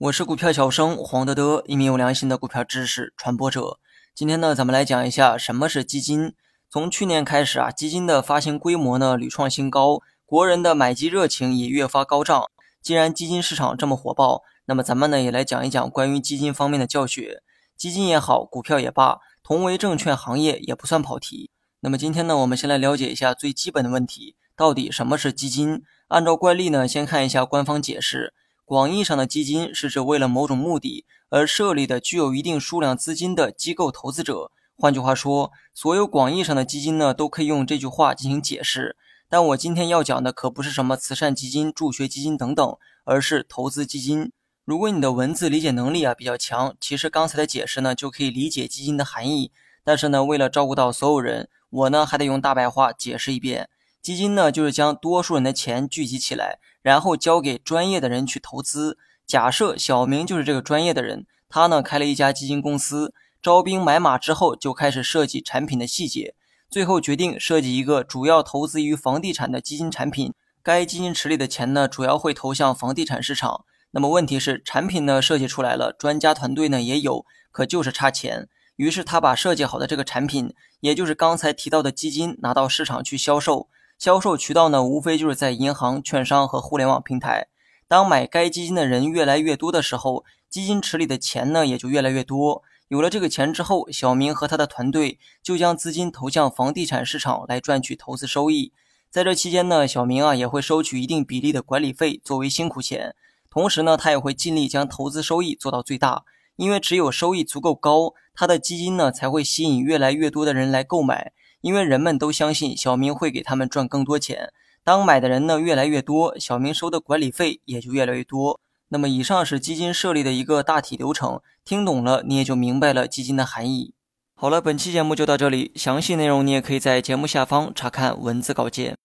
我是股票小生黄德德，一名有良心的股票知识传播者。今天呢，咱们来讲一下什么是基金。从去年开始啊，基金的发行规模呢屡创新高，国人的买基热情也越发高涨。既然基金市场这么火爆，那么咱们呢也来讲一讲关于基金方面的教学。基金也好，股票也罢，同为证券行业，也不算跑题。那么今天呢，我们先来了解一下最基本的问题：到底什么是基金？按照惯例呢，先看一下官方解释。广义上的基金是指为了某种目的而设立的具有一定数量资金的机构投资者。换句话说，所有广义上的基金呢，都可以用这句话进行解释。但我今天要讲的可不是什么慈善基金、助学基金等等，而是投资基金。如果你的文字理解能力啊比较强，其实刚才的解释呢就可以理解基金的含义。但是呢，为了照顾到所有人，我呢还得用大白话解释一遍。基金呢，就是将多数人的钱聚集起来，然后交给专业的人去投资。假设小明就是这个专业的人，他呢开了一家基金公司，招兵买马之后，就开始设计产品的细节，最后决定设计一个主要投资于房地产的基金产品。该基金池里的钱呢，主要会投向房地产市场。那么问题是，产品呢设计出来了，专家团队呢也有，可就是差钱。于是他把设计好的这个产品，也就是刚才提到的基金，拿到市场去销售。销售渠道呢，无非就是在银行、券商和互联网平台。当买该基金的人越来越多的时候，基金池里的钱呢也就越来越多。有了这个钱之后，小明和他的团队就将资金投向房地产市场来赚取投资收益。在这期间呢，小明啊也会收取一定比例的管理费作为辛苦钱，同时呢，他也会尽力将投资收益做到最大。因为只有收益足够高，他的基金呢才会吸引越来越多的人来购买。因为人们都相信小明会给他们赚更多钱，当买的人呢越来越多，小明收的管理费也就越来越多。那么以上是基金设立的一个大体流程，听懂了你也就明白了基金的含义。好了，本期节目就到这里，详细内容你也可以在节目下方查看文字稿件。